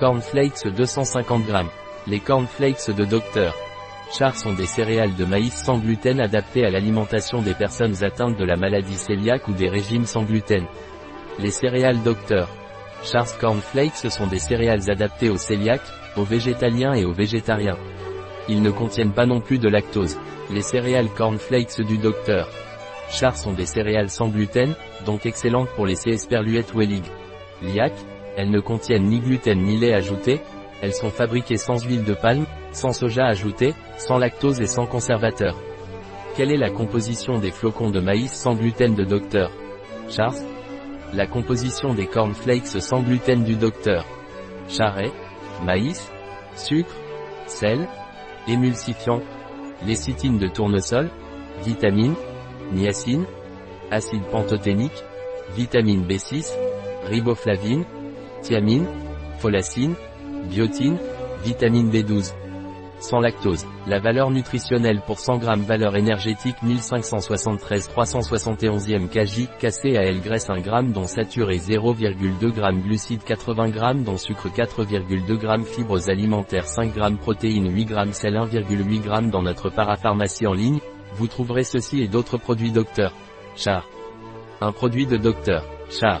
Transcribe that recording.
Cornflakes 250 g. Les cornflakes de Dr. Char sont des céréales de maïs sans gluten adaptées à l'alimentation des personnes atteintes de la maladie cœliaque ou des régimes sans gluten. Les céréales Dr. Char's Cornflakes sont des céréales adaptées aux cœliaques, aux végétaliens et aux végétariens. Ils ne contiennent pas non plus de lactose. Les céréales Cornflakes du Dr. Char sont des céréales sans gluten, donc excellentes pour les CS Perluette Wellig. Liac, elles ne contiennent ni gluten ni lait ajouté, elles sont fabriquées sans huile de palme, sans soja ajouté, sans lactose et sans conservateur. Quelle est la composition des flocons de maïs sans gluten de Dr. Chars La composition des cornflakes sans gluten du Dr. Charret, maïs, sucre, sel, émulsifiant, lécithine de tournesol, vitamine, niacine, acide pantothénique, vitamine B6, riboflavine, thiamine, folacine, biotine, vitamine B12. Sans lactose, la valeur nutritionnelle pour 100 g valeur énergétique 1573 371e kg, cassé à L graisse 1 g dont saturé 0,2 g glucides 80 g dont sucre 4,2 g fibres alimentaires 5 g protéines 8 g sel 1,8 g dans notre parapharmacie en ligne, vous trouverez ceci et d'autres produits Docteur Char. Un produit de Docteur Char,